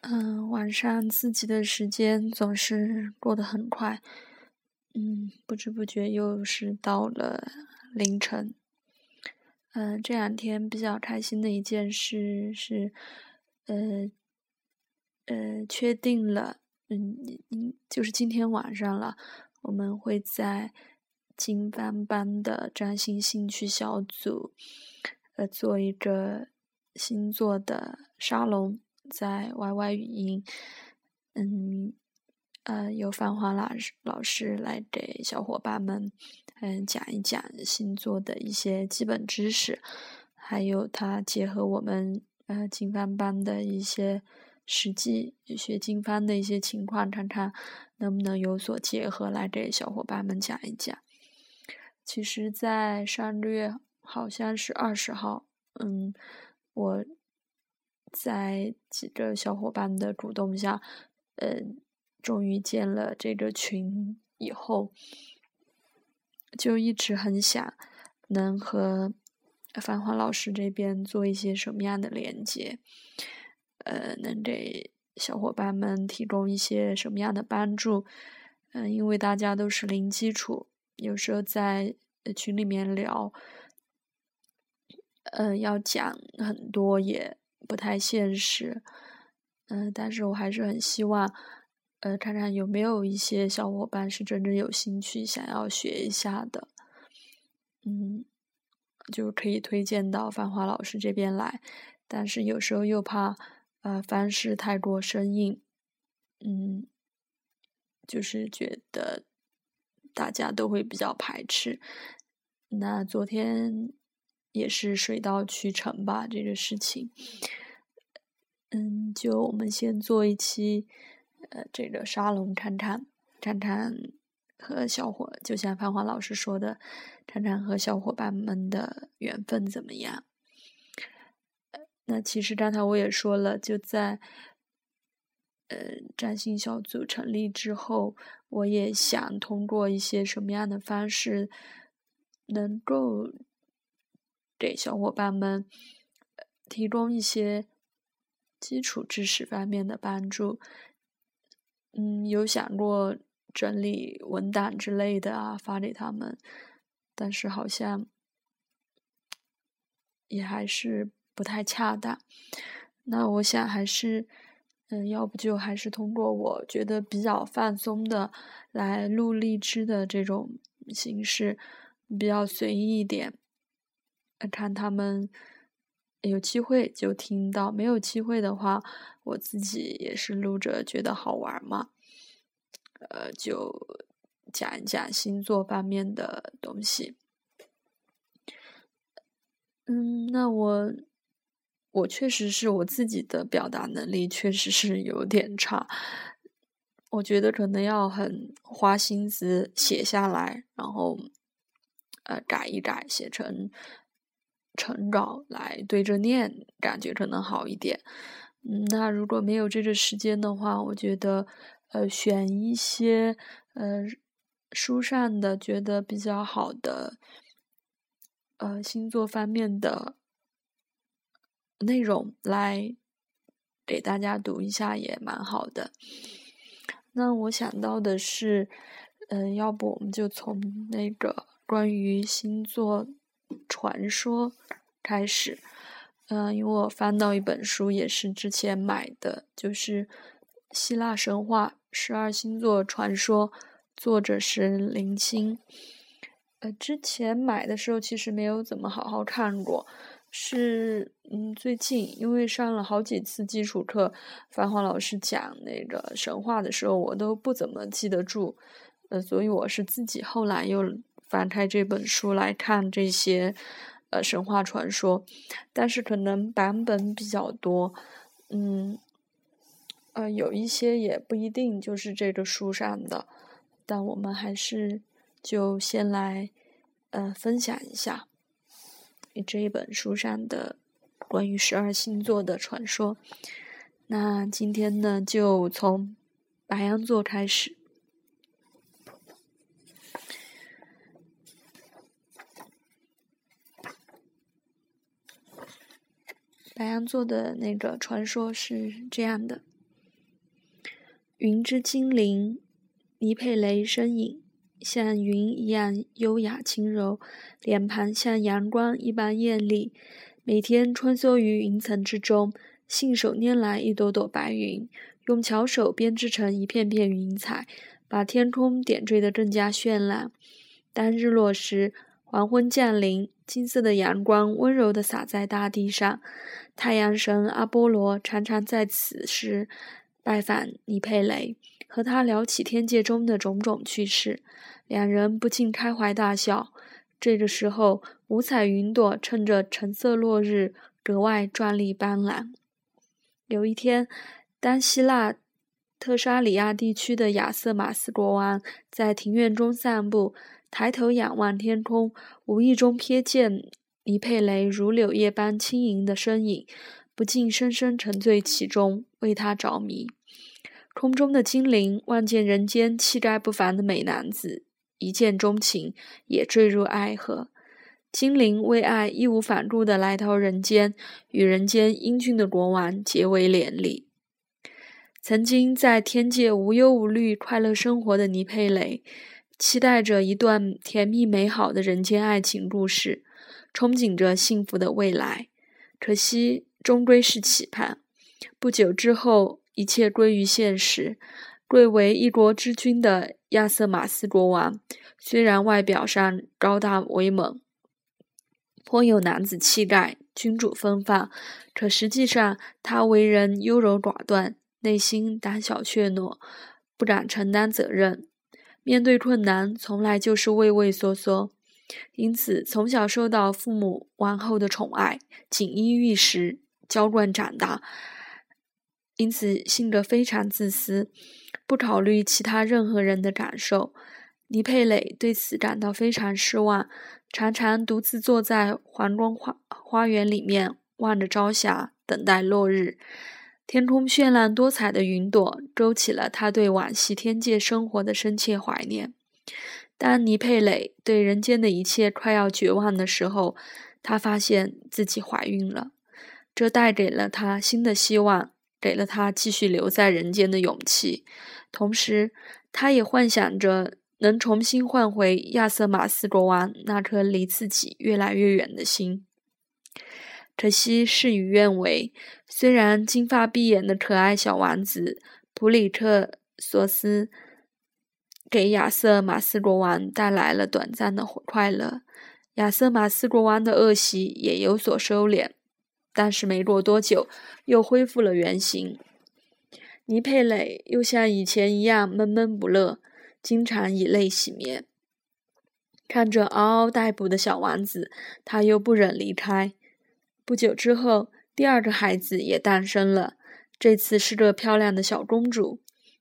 嗯，晚上自己的时间总是过得很快，嗯，不知不觉又是到了凌晨。嗯，这两天比较开心的一件事是，呃，呃，确定了，嗯，就是今天晚上了，我们会在金班班的占星兴趣小组，呃，做一个星座的沙龙。在 YY 语音，嗯，呃，由繁华老师老师来给小伙伴们，嗯，讲一讲星座的一些基本知识，还有他结合我们呃经幡班的一些实际学经幡的一些情况，看看能不能有所结合来给小伙伴们讲一讲。其实，在上个月好像是二十号，嗯，我。在几个小伙伴的鼓动下，呃，终于建了这个群以后，就一直很想能和繁华老师这边做一些什么样的连接，呃，能给小伙伴们提供一些什么样的帮助？嗯，因为大家都是零基础，有时候在群里面聊，嗯，要讲很多也。不太现实，嗯，但是我还是很希望，呃，看看有没有一些小伙伴是真正有兴趣想要学一下的，嗯，就可以推荐到繁华老师这边来。但是有时候又怕，呃，方式太过生硬，嗯，就是觉得大家都会比较排斥。那昨天。也是水到渠成吧，这个事情。嗯，就我们先做一期，呃，这个沙龙看看，看看和小伙，就像繁华老师说的，看看和小伙伴们的缘分怎么样。那其实刚才我也说了，就在呃占星小组成立之后，我也想通过一些什么样的方式，能够。给小伙伴们提供一些基础知识方面的帮助，嗯，有想过整理文档之类的啊，发给他们，但是好像也还是不太恰当。那我想还是，嗯，要不就还是通过我觉得比较放松的来录荔枝的这种形式，比较随意一点。看他们有机会就听到，没有机会的话，我自己也是录着，觉得好玩嘛。呃，就讲一讲星座方面的东西。嗯，那我我确实是我自己的表达能力确实是有点差，我觉得可能要很花心思写下来，然后呃改一改，写成。成稿来对着念，感觉可能好一点。嗯，那如果没有这个时间的话，我觉得，呃，选一些呃书上的觉得比较好的，呃星座方面的内容来给大家读一下也蛮好的。那我想到的是，嗯，要不我们就从那个关于星座。传说开始，嗯，因为我翻到一本书，也是之前买的，就是希腊神话十二星座传说，作者是林清。呃，之前买的时候其实没有怎么好好看过，是嗯，最近因为上了好几次基础课，繁华老师讲那个神话的时候，我都不怎么记得住，呃，所以我是自己后来又。翻开这本书来看这些，呃，神话传说，但是可能版本比较多，嗯，呃，有一些也不一定就是这个书上的，但我们还是就先来，呃，分享一下你这一本书上的关于十二星座的传说。那今天呢，就从白羊座开始。白羊座的那个传说是这样的：云之精灵，尼佩雷身影像云一样优雅轻柔，脸庞像阳光一般艳丽。每天穿梭于云层之中，信手拈来一朵朵白云，用巧手编织成一片片云彩，把天空点缀得更加绚烂。当日落时，黄昏降临，金色的阳光温柔地洒在大地上。太阳神阿波罗常常在此时拜访尼佩雷，和他聊起天界中的种种趣事，两人不禁开怀大笑。这个时候，五彩云朵趁着橙色落日，格外壮丽斑斓。有一天，当希腊特沙里亚地区的亚瑟马斯国王在庭院中散步，抬头仰望天空，无意中瞥见尼佩雷如柳叶般轻盈的身影，不禁深深沉醉其中，为他着迷。空中的精灵望见人间气概不凡的美男子。一见钟情，也坠入爱河。精灵为爱义无反顾地来到人间，与人间英俊的国王结为连理。曾经在天界无忧无虑、快乐生活的尼佩雷，期待着一段甜蜜美好的人间爱情故事，憧憬着幸福的未来。可惜，终归是期盼。不久之后，一切归于现实。贵为一国之君的亚瑟马斯国王，虽然外表上高大威猛，颇有男子气概、君主风范，可实际上他为人优柔寡断，内心胆小怯懦，不敢承担责任，面对困难从来就是畏畏缩缩。因此，从小受到父母、王后的宠爱，锦衣玉食，娇惯长大，因此性格非常自私。不考虑其他任何人的感受，尼佩蕾对此感到非常失望，常常独自坐在皇宫花花园里面，望着朝霞，等待落日。天空绚烂多彩的云朵，勾起了他对往昔天界生活的深切怀念。当尼佩蕾对人间的一切快要绝望的时候，她发现自己怀孕了，这带给了她新的希望。给了她继续留在人间的勇气，同时，她也幻想着能重新换回亚瑟马斯国王那颗离自己越来越远的心。可惜事与愿违，虽然金发碧眼的可爱小王子普里特索斯给亚瑟马斯国王带来了短暂的快乐，亚瑟马斯国王的恶习也有所收敛。但是没过多久，又恢复了原形。尼佩蕾又像以前一样闷闷不乐，经常以泪洗面。看着嗷嗷待哺的小王子，他又不忍离开。不久之后，第二个孩子也诞生了，这次是个漂亮的小公主。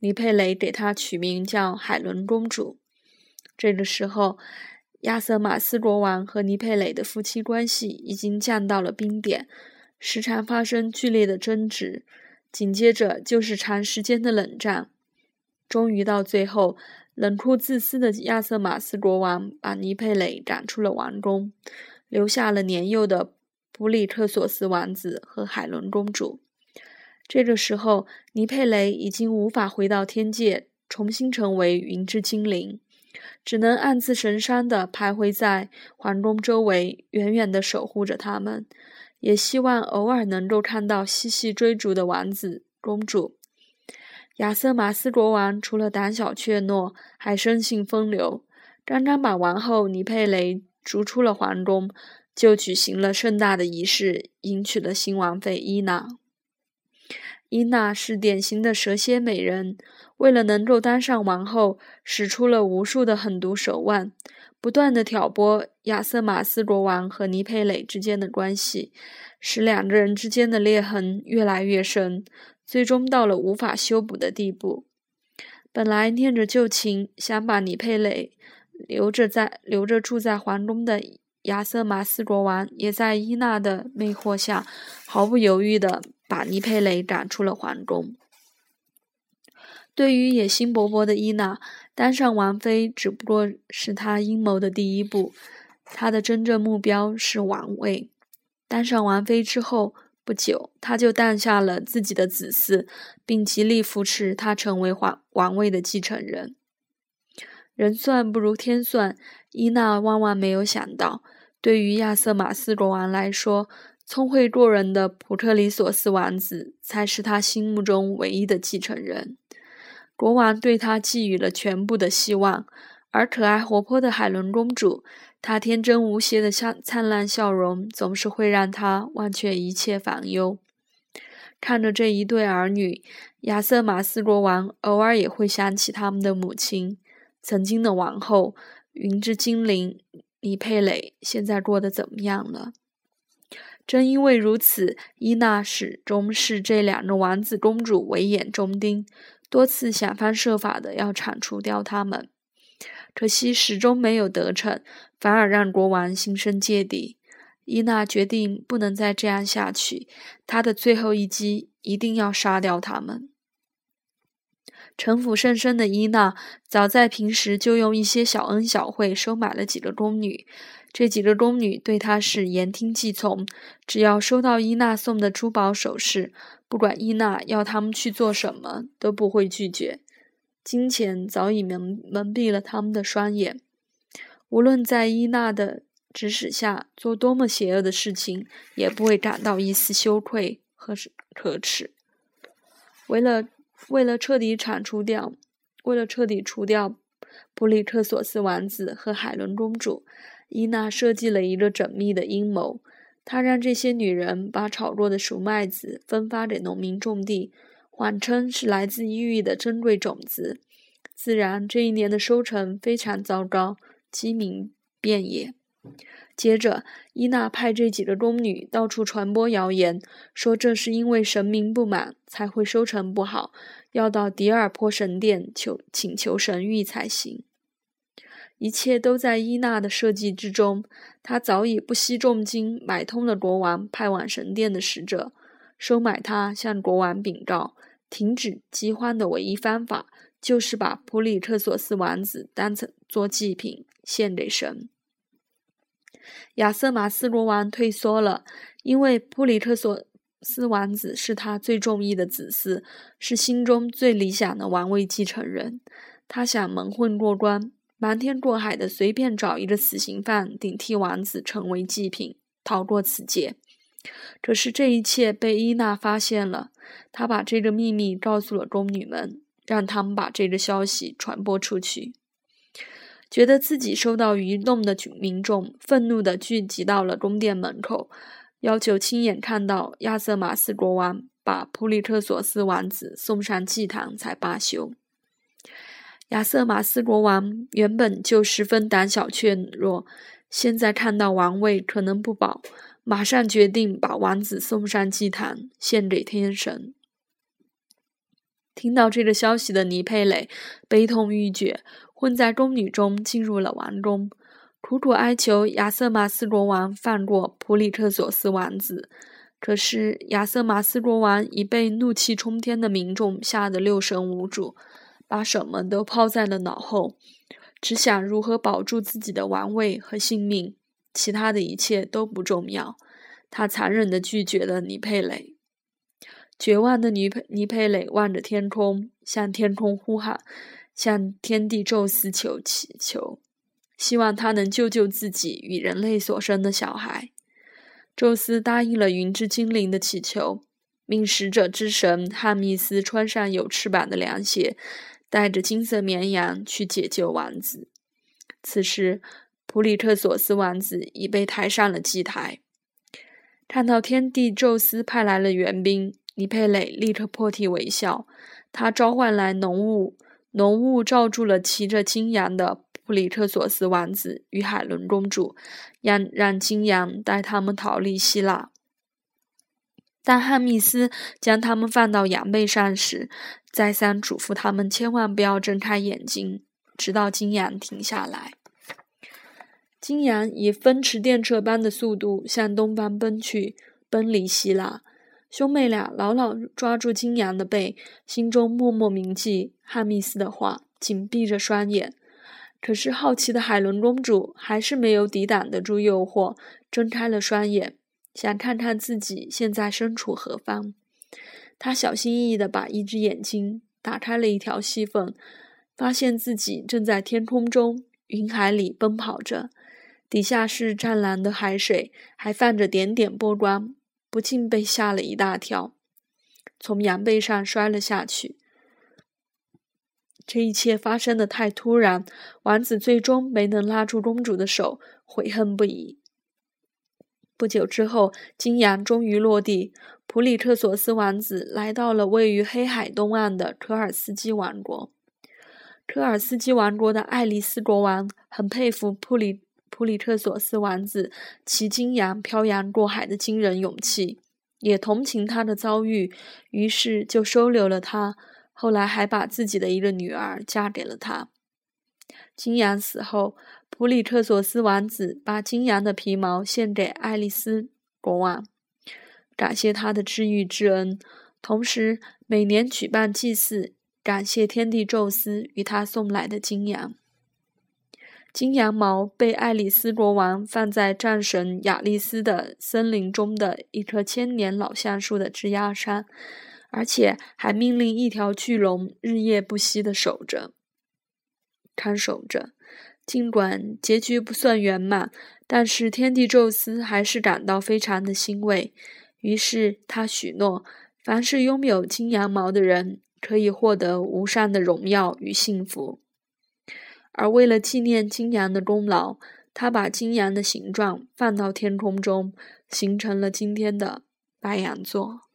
尼佩蕾给她取名叫海伦公主。这个时候，亚瑟马斯国王和尼佩蕾的夫妻关系已经降到了冰点。时常发生剧烈的争执，紧接着就是长时间的冷战。终于到最后，冷酷自私的亚瑟马斯国王把尼佩蕾赶出了王宫，留下了年幼的普里特索斯王子和海伦公主。这个时候，尼佩雷已经无法回到天界，重新成为云之精灵，只能暗自神伤地徘徊在皇宫周围，远远地守护着他们。也希望偶尔能够看到嬉戏追逐的王子公主。亚瑟马斯国王除了胆小怯懦，还生性风流。刚刚把王后尼佩雷逐出了皇宫，就举行了盛大的仪式，迎娶了新王妃伊娜。伊娜是典型的蛇蝎美人，为了能够当上王后，使出了无数的狠毒手腕。不断的挑拨亚瑟马斯国王和尼佩蕾之间的关系，使两个人之间的裂痕越来越深，最终到了无法修补的地步。本来念着旧情，想把尼佩蕾留着在留着住在皇宫的亚瑟马斯国王，也在伊娜的魅惑下，毫不犹豫地把尼佩雷赶出了皇宫。对于野心勃勃的伊娜，当上王妃只不过是她阴谋的第一步，她的真正目标是王位。当上王妃之后，不久，他就诞下了自己的子嗣，并极力扶持他成为皇王位的继承人。人算不如天算，伊娜万万没有想到，对于亚瑟马斯国王来说，聪慧过人的普特里索斯王子才是他心目中唯一的继承人。国王对他寄予了全部的希望，而可爱活泼的海伦公主。她天真无邪的笑灿烂笑容，总是会让他忘却一切烦忧。看着这一对儿女，亚瑟马斯国王偶尔也会想起他们的母亲，曾经的王后云之精灵李佩蕾，现在过得怎么样了？正因为如此，伊娜始终视这两个王子公主为眼中钉，多次想方设法的要铲除掉他们。可惜始终没有得逞，反而让国王心生芥蒂。伊娜决定不能再这样下去，她的最后一击一定要杀掉他们。城府甚深的伊娜，早在平时就用一些小恩小惠收买了几个宫女。这几个宫女对她是言听计从，只要收到伊娜送的珠宝首饰，不管伊娜要他们去做什么，都不会拒绝。金钱早已蒙蒙蔽了他们的双眼，无论在伊娜的指使下做多么邪恶的事情，也不会感到一丝羞愧和可耻。为了为了彻底铲除掉，为了彻底除掉普里克索斯王子和海伦公主，伊娜设计了一个缜密的阴谋。她让这些女人把炒过的熟麦子分发给农民种地。谎称是来自异域的珍贵种子，自然这一年的收成非常糟糕，饥民遍野。接着，伊娜派这几个宫女到处传播谣言，说这是因为神明不满才会收成不好，要到迪尔坡神殿求请求神谕才行。一切都在伊娜的设计之中，她早已不惜重金买通了国王派往神殿的使者，收买他向国王禀告。停止饥荒的唯一方法，就是把普里特索斯王子当成做祭品献给神。亚瑟马斯国王退缩了，因为普里特索斯王子是他最中意的子嗣，是心中最理想的王位继承人。他想蒙混过关，瞒天过海的随便找一个死刑犯顶替王子成为祭品，逃过此劫。可是这一切被伊娜发现了，她把这个秘密告诉了宫女们，让他们把这个消息传播出去。觉得自己受到愚弄的民众愤怒地聚集到了宫殿门口，要求亲眼看到亚瑟马斯国王把普里特索斯王子送上祭坛才罢休。亚瑟马斯国王原本就十分胆小怯弱，现在看到王位可能不保。马上决定把王子送上祭坛，献给天神。听到这个消息的尼佩蕾悲痛欲绝，混在宫女中进入了王宫，苦苦哀求亚瑟马斯国王放过普里特索斯王子。可是亚瑟马斯国王已被怒气冲天的民众吓得六神无主，把什么都抛在了脑后，只想如何保住自己的王位和性命。其他的一切都不重要，他残忍地拒绝了尼佩蕾。绝望的尼佩尼佩蕾望着天空，向天空呼喊，向天地宙斯求祈求，希望他能救救自己与人类所生的小孩。宙斯答应了云之精灵的祈求，命使者之神汉密斯穿上有翅膀的凉鞋，带着金色绵羊去解救王子。此时。普里特索斯王子已被抬上了祭台。看到天帝宙斯派来了援兵，尼佩蕾立刻破涕为笑。他召唤来浓雾，浓雾罩住了骑着金羊的普里特索斯王子与海伦公主，让让金羊带他们逃离希腊。当汉密斯将他们放到羊背上时，再三嘱咐他们千万不要睁开眼睛，直到金羊停下来。金羊以风驰电掣般的速度向东方奔去，奔离希腊。兄妹俩牢牢抓住金羊的背，心中默默铭记汉密斯的话，紧闭着双眼。可是好奇的海伦公主还是没有抵挡得住诱惑，睁开了双眼，想看看自己现在身处何方。他小心翼翼地把一只眼睛打开了一条细缝，发现自己正在天空中、云海里奔跑着，底下是湛蓝的海水，还泛着点点波光，不禁被吓了一大跳，从羊背上摔了下去。这一切发生的太突然，王子最终没能拉住公主的手，悔恨不已。不久之后，金羊终于落地。普里特索斯王子来到了位于黑海东岸的科尔斯基王国。科尔斯基王国的爱丽丝国王很佩服普里普里特索斯王子骑金羊漂洋过海的惊人勇气，也同情他的遭遇，于是就收留了他。后来还把自己的一个女儿嫁给了他。金羊死后。普里特索斯王子把金羊的皮毛献给爱丽丝国王，感谢他的知遇之恩，同时每年举办祭祀，感谢天帝宙斯与他送来的金羊。金羊毛被爱丽丝国王放在战神亚历斯的森林中的一棵千年老橡树的枝桠上，而且还命令一条巨龙日夜不息地守着、看守着。尽管结局不算圆满，但是天帝宙斯还是感到非常的欣慰。于是他许诺，凡是拥有金羊毛的人，可以获得无上的荣耀与幸福。而为了纪念金羊的功劳，他把金羊的形状放到天空中，形成了今天的白羊座。